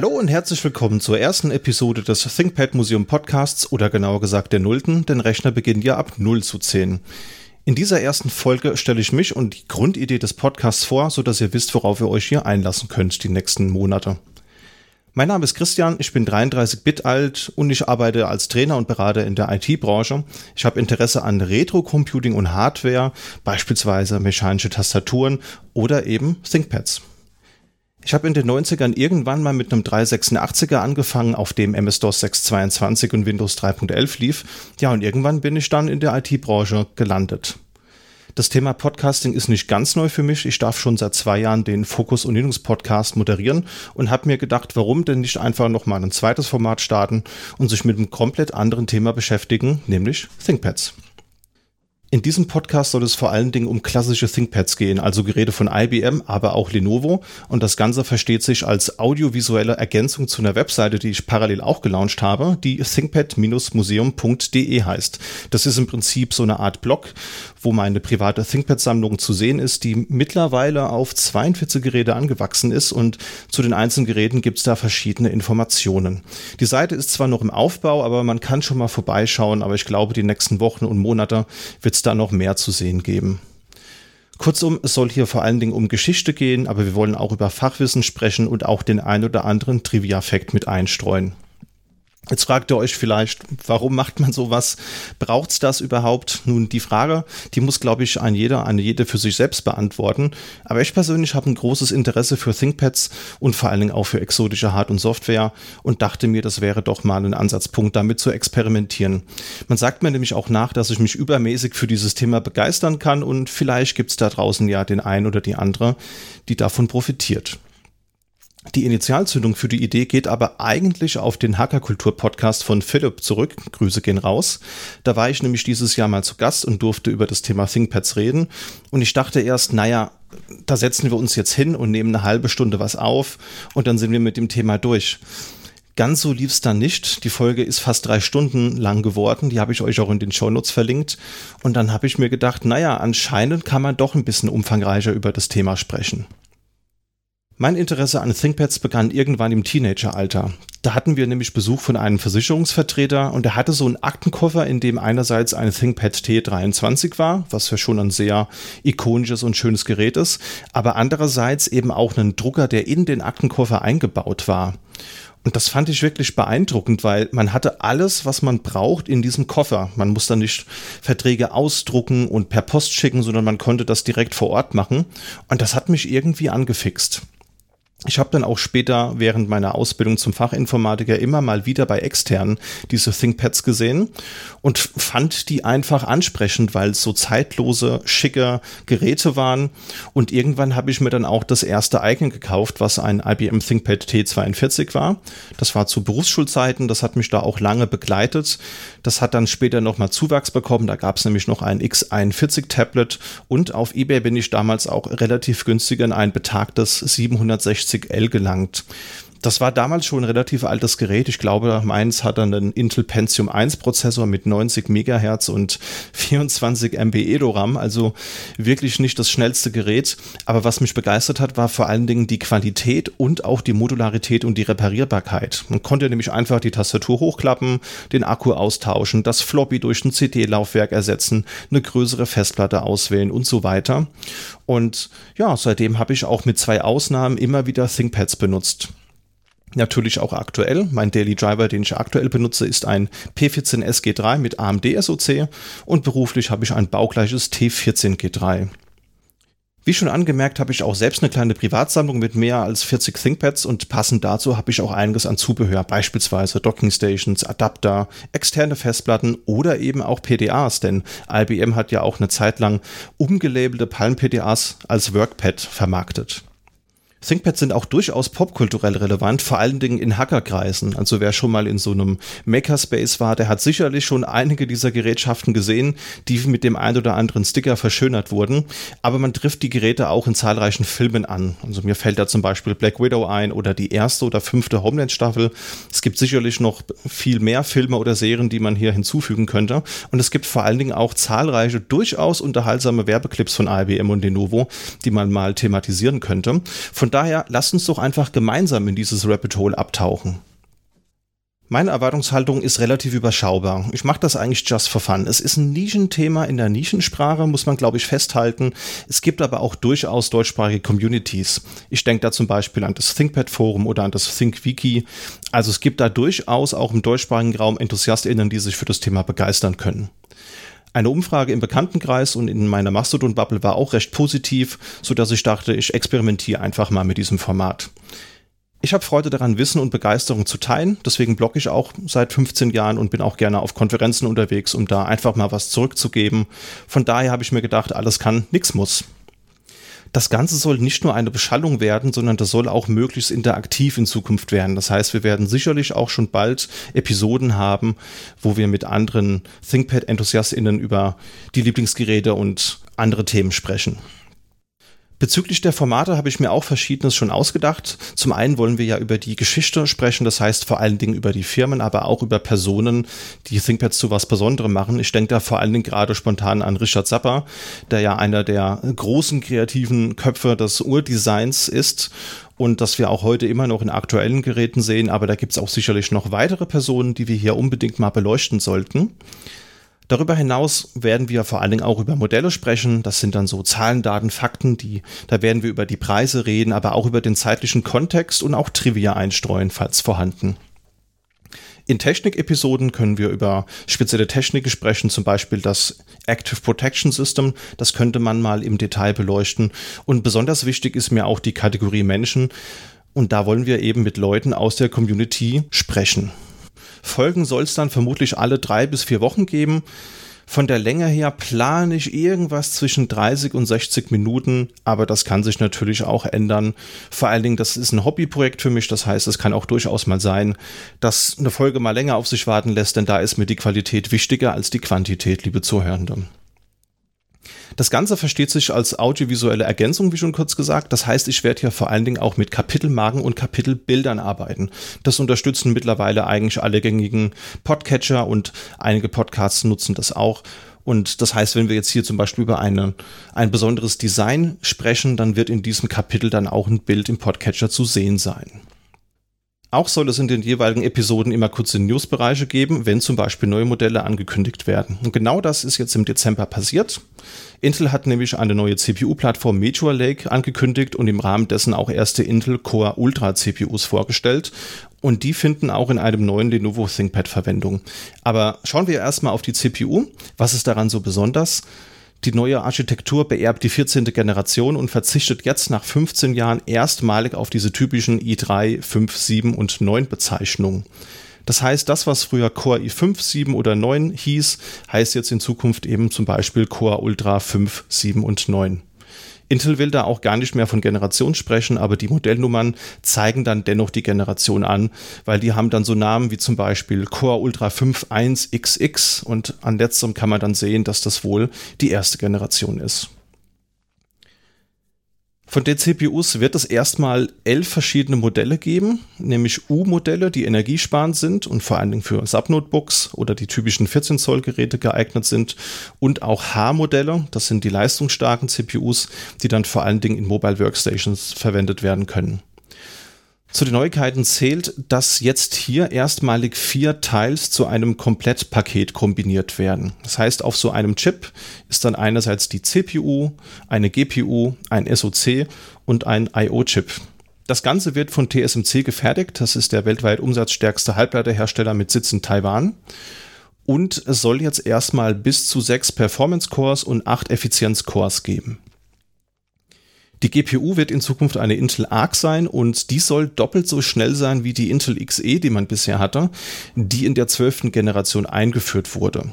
Hallo und herzlich willkommen zur ersten Episode des ThinkPad Museum Podcasts oder genauer gesagt der Nullten, denn Rechner beginnen ja ab 0 zu 10. In dieser ersten Folge stelle ich mich und die Grundidee des Podcasts vor, sodass ihr wisst, worauf ihr euch hier einlassen könnt die nächsten Monate. Mein Name ist Christian, ich bin 33 Bit alt und ich arbeite als Trainer und Berater in der IT-Branche. Ich habe Interesse an Retro-Computing und Hardware, beispielsweise mechanische Tastaturen oder eben ThinkPads. Ich habe in den 90ern irgendwann mal mit einem 386er angefangen, auf dem MS-DOS 622 und Windows 3.11 lief. Ja, und irgendwann bin ich dann in der IT-Branche gelandet. Das Thema Podcasting ist nicht ganz neu für mich. Ich darf schon seit zwei Jahren den Fokus und Linux Podcast moderieren und habe mir gedacht, warum denn nicht einfach nochmal ein zweites Format starten und sich mit einem komplett anderen Thema beschäftigen, nämlich ThinkPads. In diesem Podcast soll es vor allen Dingen um klassische ThinkPads gehen, also Geräte von IBM, aber auch Lenovo. Und das Ganze versteht sich als audiovisuelle Ergänzung zu einer Webseite, die ich parallel auch gelauncht habe, die thinkpad-museum.de heißt. Das ist im Prinzip so eine Art Blog, wo meine private ThinkPad-Sammlung zu sehen ist, die mittlerweile auf 42 Geräte angewachsen ist und zu den einzelnen Geräten gibt es da verschiedene Informationen. Die Seite ist zwar noch im Aufbau, aber man kann schon mal vorbeischauen, aber ich glaube, die nächsten Wochen und Monate wird es da noch mehr zu sehen geben. Kurzum, es soll hier vor allen Dingen um Geschichte gehen, aber wir wollen auch über Fachwissen sprechen und auch den ein oder anderen Trivia-Fact mit einstreuen. Jetzt fragt ihr euch vielleicht, warum macht man sowas? Braucht's das überhaupt? Nun, die Frage, die muss, glaube ich, ein jeder, eine jede für sich selbst beantworten. Aber ich persönlich habe ein großes Interesse für ThinkPads und vor allen Dingen auch für exotische Hard- und Software und dachte mir, das wäre doch mal ein Ansatzpunkt, damit zu experimentieren. Man sagt mir nämlich auch nach, dass ich mich übermäßig für dieses Thema begeistern kann und vielleicht gibt's da draußen ja den einen oder die andere, die davon profitiert. Die Initialzündung für die Idee geht aber eigentlich auf den Hackerkultur-Podcast von Philipp zurück. Grüße gehen raus. Da war ich nämlich dieses Jahr mal zu Gast und durfte über das Thema ThinkPads reden. Und ich dachte erst, naja, da setzen wir uns jetzt hin und nehmen eine halbe Stunde was auf und dann sind wir mit dem Thema durch. Ganz so lief es dann nicht. Die Folge ist fast drei Stunden lang geworden. Die habe ich euch auch in den Shownotes verlinkt. Und dann habe ich mir gedacht, naja, anscheinend kann man doch ein bisschen umfangreicher über das Thema sprechen. Mein Interesse an ThinkPads begann irgendwann im Teenageralter. Da hatten wir nämlich Besuch von einem Versicherungsvertreter und er hatte so einen Aktenkoffer, in dem einerseits ein ThinkPad T23 war, was ja schon ein sehr ikonisches und schönes Gerät ist, aber andererseits eben auch einen Drucker, der in den Aktenkoffer eingebaut war. Und das fand ich wirklich beeindruckend, weil man hatte alles, was man braucht in diesem Koffer. Man muss dann nicht Verträge ausdrucken und per Post schicken, sondern man konnte das direkt vor Ort machen. Und das hat mich irgendwie angefixt. Ich habe dann auch später während meiner Ausbildung zum Fachinformatiker immer mal wieder bei externen diese ThinkPads gesehen und fand die einfach ansprechend, weil es so zeitlose, schicke Geräte waren. Und irgendwann habe ich mir dann auch das erste Icon gekauft, was ein IBM ThinkPad T42 war. Das war zu Berufsschulzeiten, das hat mich da auch lange begleitet. Das hat dann später nochmal Zuwachs bekommen. Da gab es nämlich noch ein X41 Tablet und auf eBay bin ich damals auch relativ günstig in ein betagtes 760 60L gelangt. Das war damals schon ein relativ altes Gerät. Ich glaube, meins hat dann einen Intel Pentium 1 Prozessor mit 90 Megahertz und 24 MB EDORAM, also wirklich nicht das schnellste Gerät. Aber was mich begeistert hat, war vor allen Dingen die Qualität und auch die Modularität und die Reparierbarkeit. Man konnte nämlich einfach die Tastatur hochklappen, den Akku austauschen, das Floppy durch ein CD-Laufwerk ersetzen, eine größere Festplatte auswählen und so weiter. Und ja, seitdem habe ich auch mit zwei Ausnahmen immer wieder ThinkPads benutzt. Natürlich auch aktuell. Mein Daily Driver, den ich aktuell benutze, ist ein P14 SG3 mit AMD SoC und beruflich habe ich ein baugleiches T14 G3. Wie schon angemerkt, habe ich auch selbst eine kleine Privatsammlung mit mehr als 40 ThinkPads und passend dazu habe ich auch einiges an Zubehör, beispielsweise Dockingstations, Adapter, externe Festplatten oder eben auch PDAs, denn IBM hat ja auch eine Zeit lang umgelabelte Palm PDAs als Workpad vermarktet. ThinkPads sind auch durchaus popkulturell relevant, vor allen Dingen in Hackerkreisen. Also wer schon mal in so einem Makerspace war, der hat sicherlich schon einige dieser Gerätschaften gesehen, die mit dem ein oder anderen Sticker verschönert wurden. Aber man trifft die Geräte auch in zahlreichen Filmen an. Also mir fällt da zum Beispiel Black Widow ein oder die erste oder fünfte Homeland-Staffel. Es gibt sicherlich noch viel mehr Filme oder Serien, die man hier hinzufügen könnte. Und es gibt vor allen Dingen auch zahlreiche durchaus unterhaltsame Werbeclips von IBM und Lenovo, die man mal thematisieren könnte. Von daher lasst uns doch einfach gemeinsam in dieses Rabbit Hole abtauchen. Meine Erwartungshaltung ist relativ überschaubar. Ich mache das eigentlich just for fun. Es ist ein Nischenthema in der Nischensprache, muss man glaube ich festhalten. Es gibt aber auch durchaus deutschsprachige Communities. Ich denke da zum Beispiel an das ThinkPad Forum oder an das ThinkWiki. Also es gibt da durchaus auch im deutschsprachigen Raum EnthusiastInnen, die sich für das Thema begeistern können. Eine Umfrage im Bekanntenkreis und in meiner Mastodon-Bubble war auch recht positiv, so dass ich dachte, ich experimentiere einfach mal mit diesem Format. Ich habe Freude daran, Wissen und Begeisterung zu teilen. Deswegen blogge ich auch seit 15 Jahren und bin auch gerne auf Konferenzen unterwegs, um da einfach mal was zurückzugeben. Von daher habe ich mir gedacht, alles kann, nichts muss. Das Ganze soll nicht nur eine Beschallung werden, sondern das soll auch möglichst interaktiv in Zukunft werden. Das heißt, wir werden sicherlich auch schon bald Episoden haben, wo wir mit anderen ThinkPad-EnthusiastInnen über die Lieblingsgeräte und andere Themen sprechen. Bezüglich der Formate habe ich mir auch Verschiedenes schon ausgedacht. Zum einen wollen wir ja über die Geschichte sprechen, das heißt vor allen Dingen über die Firmen, aber auch über Personen, die ThinkPads zu was Besonderem machen. Ich denke da vor allen Dingen gerade spontan an Richard Zappa, der ja einer der großen kreativen Köpfe des Urdesigns ist und das wir auch heute immer noch in aktuellen Geräten sehen, aber da gibt es auch sicherlich noch weitere Personen, die wir hier unbedingt mal beleuchten sollten. Darüber hinaus werden wir vor allen Dingen auch über Modelle sprechen. Das sind dann so Zahlen, Daten, Fakten, die, da werden wir über die Preise reden, aber auch über den zeitlichen Kontext und auch Trivia einstreuen, falls vorhanden. In Technik-Episoden können wir über spezielle Techniken sprechen, zum Beispiel das Active Protection System. Das könnte man mal im Detail beleuchten. Und besonders wichtig ist mir auch die Kategorie Menschen. Und da wollen wir eben mit Leuten aus der Community sprechen. Folgen soll es dann vermutlich alle drei bis vier Wochen geben. Von der Länge her plane ich irgendwas zwischen 30 und 60 Minuten, aber das kann sich natürlich auch ändern. Vor allen Dingen, das ist ein Hobbyprojekt für mich, das heißt, es kann auch durchaus mal sein, dass eine Folge mal länger auf sich warten lässt, denn da ist mir die Qualität wichtiger als die Quantität, liebe Zuhörende. Das Ganze versteht sich als audiovisuelle Ergänzung, wie schon kurz gesagt. Das heißt, ich werde hier vor allen Dingen auch mit Kapitelmarken und Kapitelbildern arbeiten. Das unterstützen mittlerweile eigentlich alle gängigen Podcatcher und einige Podcasts nutzen das auch. Und das heißt, wenn wir jetzt hier zum Beispiel über eine, ein besonderes Design sprechen, dann wird in diesem Kapitel dann auch ein Bild im Podcatcher zu sehen sein. Auch soll es in den jeweiligen Episoden immer kurze Newsbereiche geben, wenn zum Beispiel neue Modelle angekündigt werden. Und genau das ist jetzt im Dezember passiert. Intel hat nämlich eine neue CPU-Plattform Meteor Lake angekündigt und im Rahmen dessen auch erste Intel Core Ultra CPUs vorgestellt. Und die finden auch in einem neuen Lenovo ThinkPad Verwendung. Aber schauen wir erstmal auf die CPU. Was ist daran so besonders? Die neue Architektur beerbt die 14. Generation und verzichtet jetzt nach 15 Jahren erstmalig auf diese typischen i3, 5, 7 und 9 Bezeichnungen. Das heißt, das, was früher Core i5, 7 oder 9 hieß, heißt jetzt in Zukunft eben zum Beispiel Core Ultra 5, 7 und 9. Intel will da auch gar nicht mehr von Generation sprechen, aber die Modellnummern zeigen dann dennoch die Generation an, weil die haben dann so Namen wie zum Beispiel Core Ultra 5 1XX und an letzterem kann man dann sehen, dass das wohl die erste Generation ist. Von den CPUs wird es erstmal elf verschiedene Modelle geben, nämlich U-Modelle, die energiesparend sind und vor allen Dingen für Subnotebooks oder die typischen 14 Zoll Geräte geeignet sind und auch H-Modelle, das sind die leistungsstarken CPUs, die dann vor allen Dingen in Mobile Workstations verwendet werden können. Zu den Neuigkeiten zählt, dass jetzt hier erstmalig vier Teils zu einem Komplettpaket kombiniert werden. Das heißt, auf so einem Chip ist dann einerseits die CPU, eine GPU, ein SoC und ein IO-Chip. Das Ganze wird von TSMC gefertigt. Das ist der weltweit umsatzstärkste Halbleiterhersteller mit Sitz in Taiwan. Und es soll jetzt erstmal bis zu sechs Performance-Cores und acht Effizienz-Cores geben. Die GPU wird in Zukunft eine Intel Arc sein und die soll doppelt so schnell sein wie die Intel XE, die man bisher hatte, die in der zwölften Generation eingeführt wurde.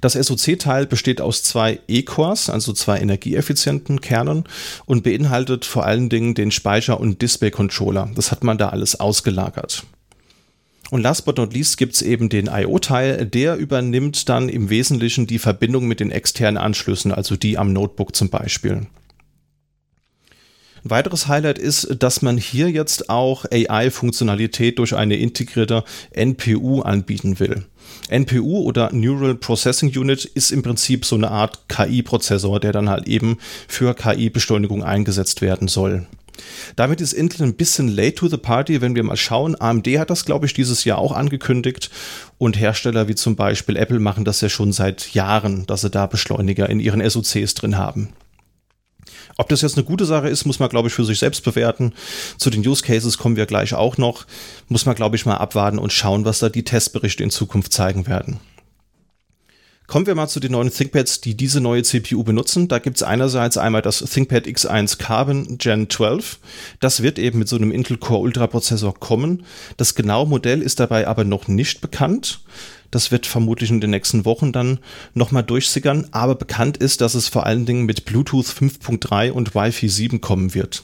Das SoC-Teil besteht aus zwei E-Cores, also zwei energieeffizienten Kernen und beinhaltet vor allen Dingen den Speicher- und Display-Controller. Das hat man da alles ausgelagert. Und last but not least gibt es eben den IO-Teil, der übernimmt dann im Wesentlichen die Verbindung mit den externen Anschlüssen, also die am Notebook zum Beispiel. Ein weiteres Highlight ist, dass man hier jetzt auch AI-Funktionalität durch eine integrierte NPU anbieten will. NPU oder Neural Processing Unit ist im Prinzip so eine Art KI-Prozessor, der dann halt eben für KI-Beschleunigung eingesetzt werden soll. Damit ist Intel ein bisschen late to the party, wenn wir mal schauen. AMD hat das, glaube ich, dieses Jahr auch angekündigt und Hersteller wie zum Beispiel Apple machen das ja schon seit Jahren, dass sie da Beschleuniger in ihren SoCs drin haben. Ob das jetzt eine gute Sache ist, muss man, glaube ich, für sich selbst bewerten. Zu den Use Cases kommen wir gleich auch noch. Muss man, glaube ich, mal abwarten und schauen, was da die Testberichte in Zukunft zeigen werden. Kommen wir mal zu den neuen ThinkPads, die diese neue CPU benutzen. Da gibt es einerseits einmal das ThinkPad X1 Carbon Gen 12. Das wird eben mit so einem Intel Core Ultra Prozessor kommen. Das genaue Modell ist dabei aber noch nicht bekannt. Das wird vermutlich in den nächsten Wochen dann nochmal durchsickern. Aber bekannt ist, dass es vor allen Dingen mit Bluetooth 5.3 und Wi-Fi 7 kommen wird.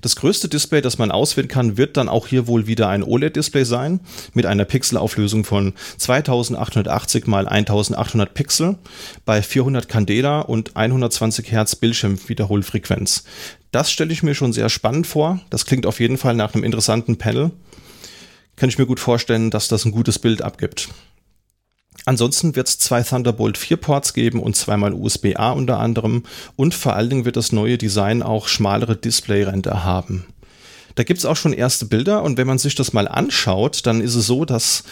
Das größte Display, das man auswählen kann, wird dann auch hier wohl wieder ein OLED-Display sein mit einer Pixelauflösung von 2880 x 1800 Pixel bei 400 Candela und 120 Hertz Bildschirmwiederholfrequenz. Das stelle ich mir schon sehr spannend vor. Das klingt auf jeden Fall nach einem interessanten Panel. Kann ich mir gut vorstellen, dass das ein gutes Bild abgibt. Ansonsten wird es zwei Thunderbolt 4 Ports geben und zweimal USB-A unter anderem und vor allen Dingen wird das neue Design auch schmalere Displayränder haben. Da gibt es auch schon erste Bilder und wenn man sich das mal anschaut, dann ist es so, dass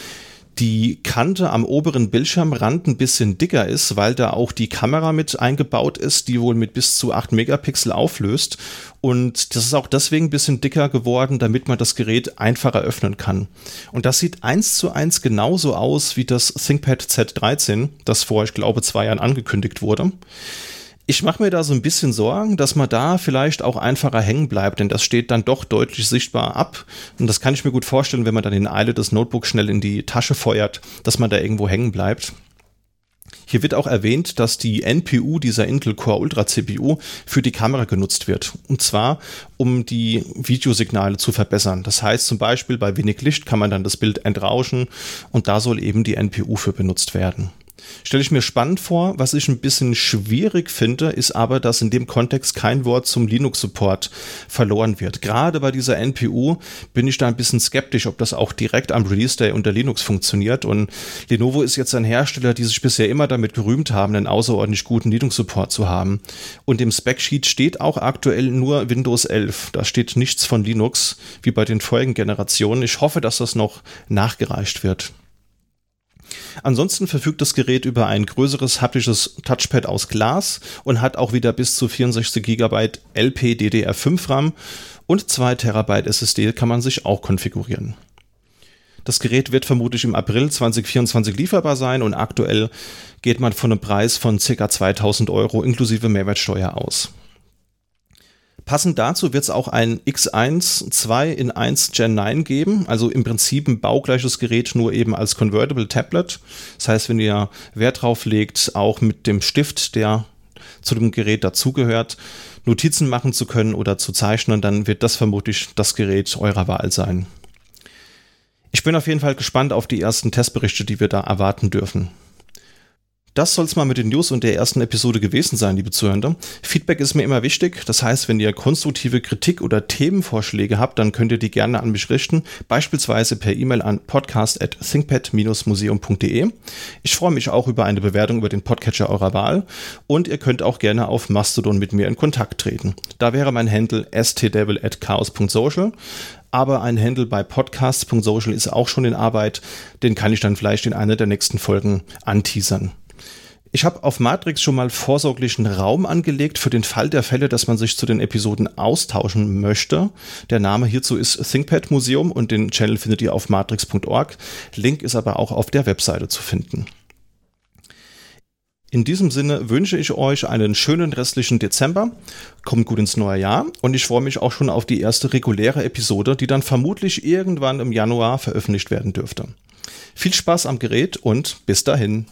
die Kante am oberen Bildschirmrand ein bisschen dicker ist, weil da auch die Kamera mit eingebaut ist, die wohl mit bis zu 8 Megapixel auflöst. Und das ist auch deswegen ein bisschen dicker geworden, damit man das Gerät einfacher öffnen kann. Und das sieht eins zu eins genauso aus wie das ThinkPad Z13, das vor, ich glaube, zwei Jahren angekündigt wurde. Ich mache mir da so ein bisschen Sorgen, dass man da vielleicht auch einfacher hängen bleibt, denn das steht dann doch deutlich sichtbar ab. Und das kann ich mir gut vorstellen, wenn man dann in Eile das Notebook schnell in die Tasche feuert, dass man da irgendwo hängen bleibt. Hier wird auch erwähnt, dass die NPU dieser Intel Core Ultra CPU für die Kamera genutzt wird. Und zwar, um die Videosignale zu verbessern. Das heißt zum Beispiel, bei wenig Licht kann man dann das Bild entrauschen und da soll eben die NPU für benutzt werden. Stelle ich mir spannend vor. Was ich ein bisschen schwierig finde, ist aber, dass in dem Kontext kein Wort zum Linux-Support verloren wird. Gerade bei dieser NPU bin ich da ein bisschen skeptisch, ob das auch direkt am Release-Day unter Linux funktioniert. Und Lenovo ist jetzt ein Hersteller, die sich bisher immer damit gerühmt haben, einen außerordentlich guten Linux-Support zu haben. Und im Spec-Sheet steht auch aktuell nur Windows 11. Da steht nichts von Linux, wie bei den vorigen Generationen. Ich hoffe, dass das noch nachgereicht wird. Ansonsten verfügt das Gerät über ein größeres haptisches Touchpad aus Glas und hat auch wieder bis zu 64 GB LPDDR5 RAM und 2 TB SSD kann man sich auch konfigurieren. Das Gerät wird vermutlich im April 2024 lieferbar sein und aktuell geht man von einem Preis von ca. 2000 Euro inklusive Mehrwertsteuer aus. Passend dazu wird es auch ein X1 2 in 1 Gen 9 geben, also im Prinzip ein baugleiches Gerät, nur eben als Convertible Tablet. Das heißt, wenn ihr Wert drauf legt, auch mit dem Stift, der zu dem Gerät dazugehört, Notizen machen zu können oder zu zeichnen, dann wird das vermutlich das Gerät eurer Wahl sein. Ich bin auf jeden Fall gespannt auf die ersten Testberichte, die wir da erwarten dürfen. Das soll es mal mit den News und der ersten Episode gewesen sein, liebe Zuhörer. Feedback ist mir immer wichtig. Das heißt, wenn ihr konstruktive Kritik oder Themenvorschläge habt, dann könnt ihr die gerne an mich richten, beispielsweise per E-Mail an podcast.thinkpad-museum.de. Ich freue mich auch über eine Bewertung über den Podcatcher eurer Wahl und ihr könnt auch gerne auf Mastodon mit mir in Kontakt treten. Da wäre mein Handle stdevil@chaos.social aber ein Handle bei podcasts.social ist auch schon in Arbeit. Den kann ich dann vielleicht in einer der nächsten Folgen anteasern. Ich habe auf Matrix schon mal vorsorglichen Raum angelegt für den Fall der Fälle, dass man sich zu den Episoden austauschen möchte. Der Name hierzu ist ThinkPad Museum und den Channel findet ihr auf matrix.org. Link ist aber auch auf der Webseite zu finden. In diesem Sinne wünsche ich euch einen schönen restlichen Dezember. Kommt gut ins neue Jahr und ich freue mich auch schon auf die erste reguläre Episode, die dann vermutlich irgendwann im Januar veröffentlicht werden dürfte. Viel Spaß am Gerät und bis dahin.